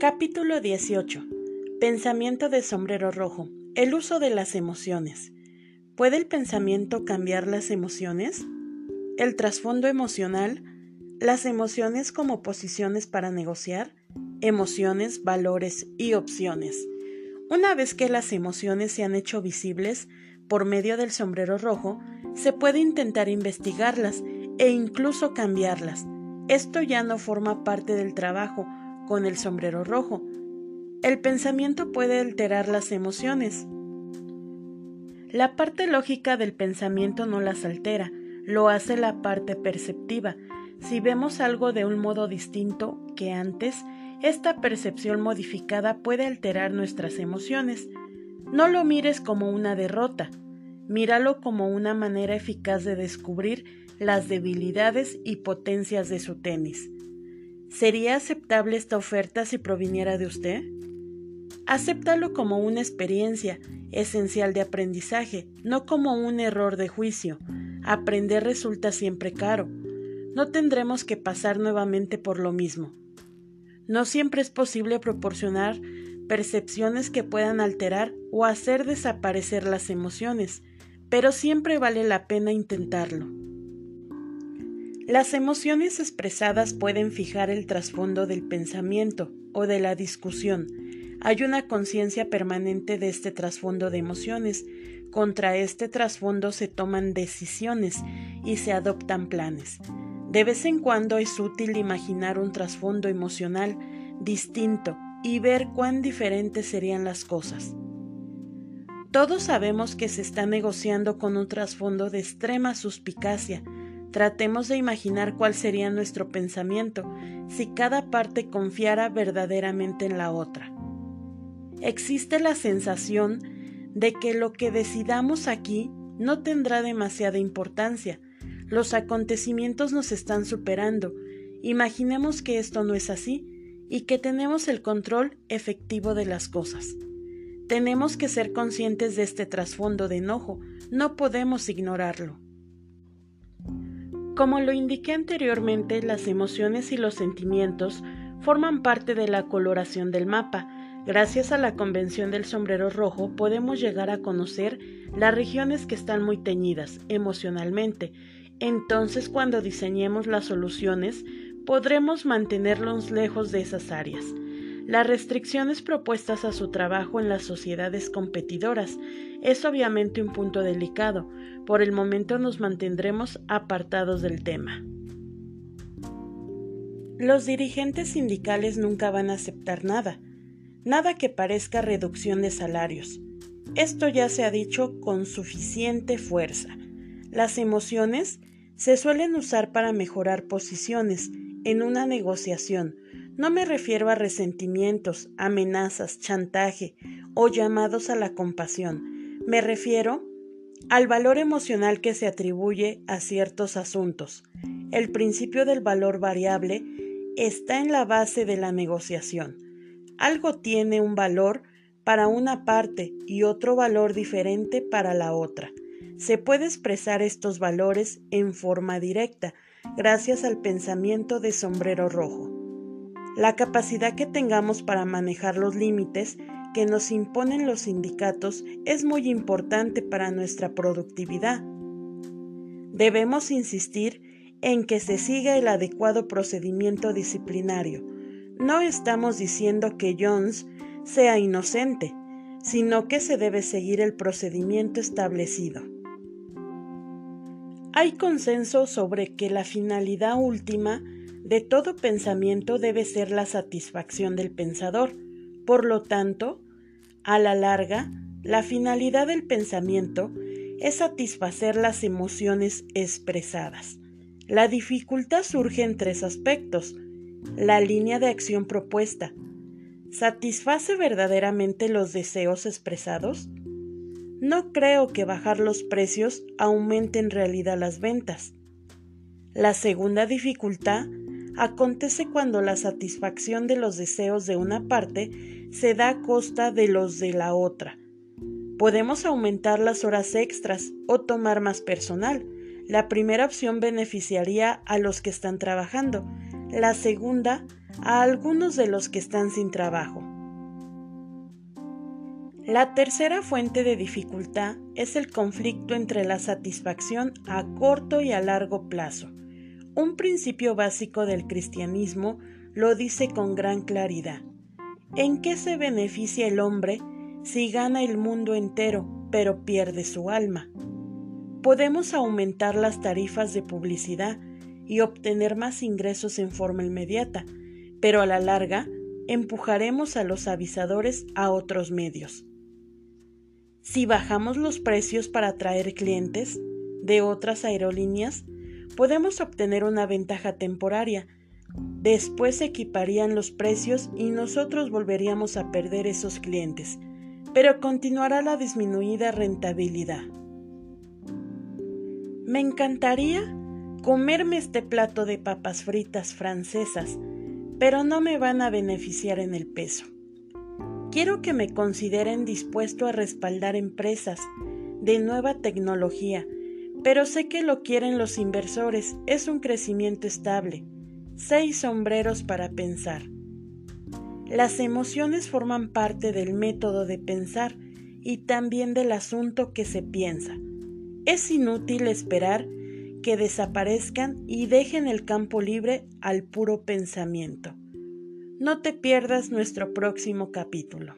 Capítulo 18. Pensamiento de sombrero rojo. El uso de las emociones. ¿Puede el pensamiento cambiar las emociones? El trasfondo emocional. Las emociones como posiciones para negociar. Emociones, valores y opciones. Una vez que las emociones se han hecho visibles por medio del sombrero rojo, se puede intentar investigarlas e incluso cambiarlas. Esto ya no forma parte del trabajo con el sombrero rojo. El pensamiento puede alterar las emociones. La parte lógica del pensamiento no las altera, lo hace la parte perceptiva. Si vemos algo de un modo distinto que antes, esta percepción modificada puede alterar nuestras emociones. No lo mires como una derrota, míralo como una manera eficaz de descubrir las debilidades y potencias de su tenis. ¿Sería aceptable esta oferta si proviniera de usted? Acéptalo como una experiencia esencial de aprendizaje, no como un error de juicio. Aprender resulta siempre caro. No tendremos que pasar nuevamente por lo mismo. No siempre es posible proporcionar percepciones que puedan alterar o hacer desaparecer las emociones, pero siempre vale la pena intentarlo. Las emociones expresadas pueden fijar el trasfondo del pensamiento o de la discusión. Hay una conciencia permanente de este trasfondo de emociones. Contra este trasfondo se toman decisiones y se adoptan planes. De vez en cuando es útil imaginar un trasfondo emocional distinto y ver cuán diferentes serían las cosas. Todos sabemos que se está negociando con un trasfondo de extrema suspicacia, Tratemos de imaginar cuál sería nuestro pensamiento si cada parte confiara verdaderamente en la otra. Existe la sensación de que lo que decidamos aquí no tendrá demasiada importancia. Los acontecimientos nos están superando. Imaginemos que esto no es así y que tenemos el control efectivo de las cosas. Tenemos que ser conscientes de este trasfondo de enojo, no podemos ignorarlo. Como lo indiqué anteriormente, las emociones y los sentimientos forman parte de la coloración del mapa. Gracias a la convención del sombrero rojo podemos llegar a conocer las regiones que están muy teñidas emocionalmente. Entonces cuando diseñemos las soluciones podremos mantenerlos lejos de esas áreas. Las restricciones propuestas a su trabajo en las sociedades competidoras es obviamente un punto delicado. Por el momento nos mantendremos apartados del tema. Los dirigentes sindicales nunca van a aceptar nada, nada que parezca reducción de salarios. Esto ya se ha dicho con suficiente fuerza. Las emociones se suelen usar para mejorar posiciones en una negociación, no me refiero a resentimientos, amenazas, chantaje o llamados a la compasión. Me refiero al valor emocional que se atribuye a ciertos asuntos. El principio del valor variable está en la base de la negociación. Algo tiene un valor para una parte y otro valor diferente para la otra. Se puede expresar estos valores en forma directa gracias al pensamiento de sombrero rojo. La capacidad que tengamos para manejar los límites que nos imponen los sindicatos es muy importante para nuestra productividad. Debemos insistir en que se siga el adecuado procedimiento disciplinario. No estamos diciendo que Jones sea inocente, sino que se debe seguir el procedimiento establecido. Hay consenso sobre que la finalidad última de todo pensamiento debe ser la satisfacción del pensador. Por lo tanto, a la larga, la finalidad del pensamiento es satisfacer las emociones expresadas. La dificultad surge en tres aspectos. La línea de acción propuesta. ¿Satisface verdaderamente los deseos expresados? No creo que bajar los precios aumente en realidad las ventas. La segunda dificultad acontece cuando la satisfacción de los deseos de una parte se da a costa de los de la otra. Podemos aumentar las horas extras o tomar más personal. La primera opción beneficiaría a los que están trabajando. La segunda a algunos de los que están sin trabajo. La tercera fuente de dificultad es el conflicto entre la satisfacción a corto y a largo plazo. Un principio básico del cristianismo lo dice con gran claridad. ¿En qué se beneficia el hombre si gana el mundo entero pero pierde su alma? Podemos aumentar las tarifas de publicidad y obtener más ingresos en forma inmediata, pero a la larga empujaremos a los avisadores a otros medios. Si bajamos los precios para atraer clientes de otras aerolíneas, podemos obtener una ventaja temporaria. Después se equiparían los precios y nosotros volveríamos a perder esos clientes, pero continuará la disminuida rentabilidad. Me encantaría comerme este plato de papas fritas francesas, pero no me van a beneficiar en el peso. Quiero que me consideren dispuesto a respaldar empresas de nueva tecnología, pero sé que lo quieren los inversores, es un crecimiento estable. Seis sombreros para pensar. Las emociones forman parte del método de pensar y también del asunto que se piensa. Es inútil esperar que desaparezcan y dejen el campo libre al puro pensamiento. No te pierdas nuestro próximo capítulo.